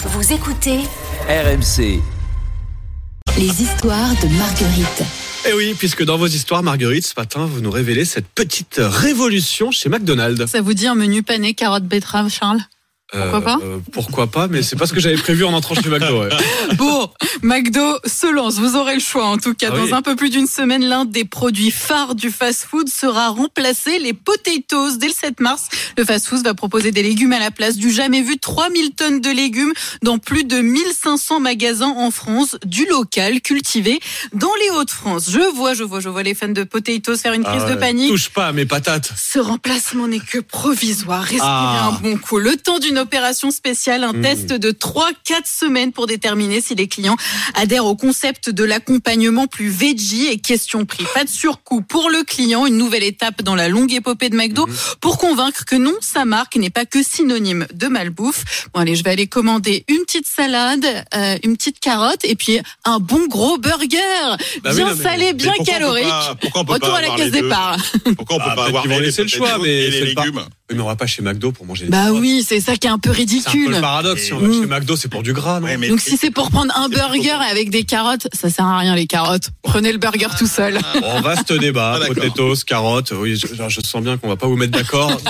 Vous écoutez RMC. les histoires de Marguerite. Et Eh oui, puisque dans vos histoires, Marguerite, ce matin, vous nous révélez cette petite révolution chez McDonald's. Ça vous dit un menu pané carotte betterave, Charles? Pourquoi pas euh, Pourquoi pas, mais c'est pas ce que j'avais prévu en entrant chez McDo. ouais. Bon, McDo se lance. Vous aurez le choix. En tout cas, Ah dans oui. un peu plus d'une semaine, l'un des produits phares du fast-food sera remplacé, les potatoes. Dès le 7 mars, le fast-food va proposer des légumes à la place du jamais vu 3000 tonnes de légumes dans plus de 1500 magasins en France, du local, cultivé dans les Hauts-de-France. Je vois, je vois, je vois les fans de potatoes faire une crise Ah de panique. Touche pas à mes patates. Ce remplacement n'est que provisoire. Respirez Ah. un bon coup. Le temps d'une opération spéciale, un Mm. test de 3-4 semaines pour déterminer si les clients adhèrent au concept de l'accompagnement plus veggie et question prix. Pas de surcoût pour le client, une nouvelle étape dans la longue épopée de McDo Mhm. pour convaincre que non, sa marque n'est pas que synonyme de malbouffe. Bon allez, je vais aller commander une petite salade, euh, une petite carotte et puis un bon gros burger. Bah oui, bien mais- salé, bien pourquoi on peut calorique. pas- pourquoi on peut Retour pas à la caisse départ. Pourquoi on peut Ah, pas avoir vont les laisser le choix, mais et les légumes Oui, mais on va pas chez McDo pour manger des Bah carottes. oui, c'est ça qui est un peu C'est un peu ridicule. le paradoxe. Si on va Mm. chez McDo, c'est pour du gras, non Ouais, mais- Donc si c'est pour prendre un burger avec des carottes, ça sert à rien les carottes. Prenez le burger tout seul. Bon, vaste débat. Ah, potatoes, carottes. Oui, je, je sens bien qu'on va pas vous mettre d'accord.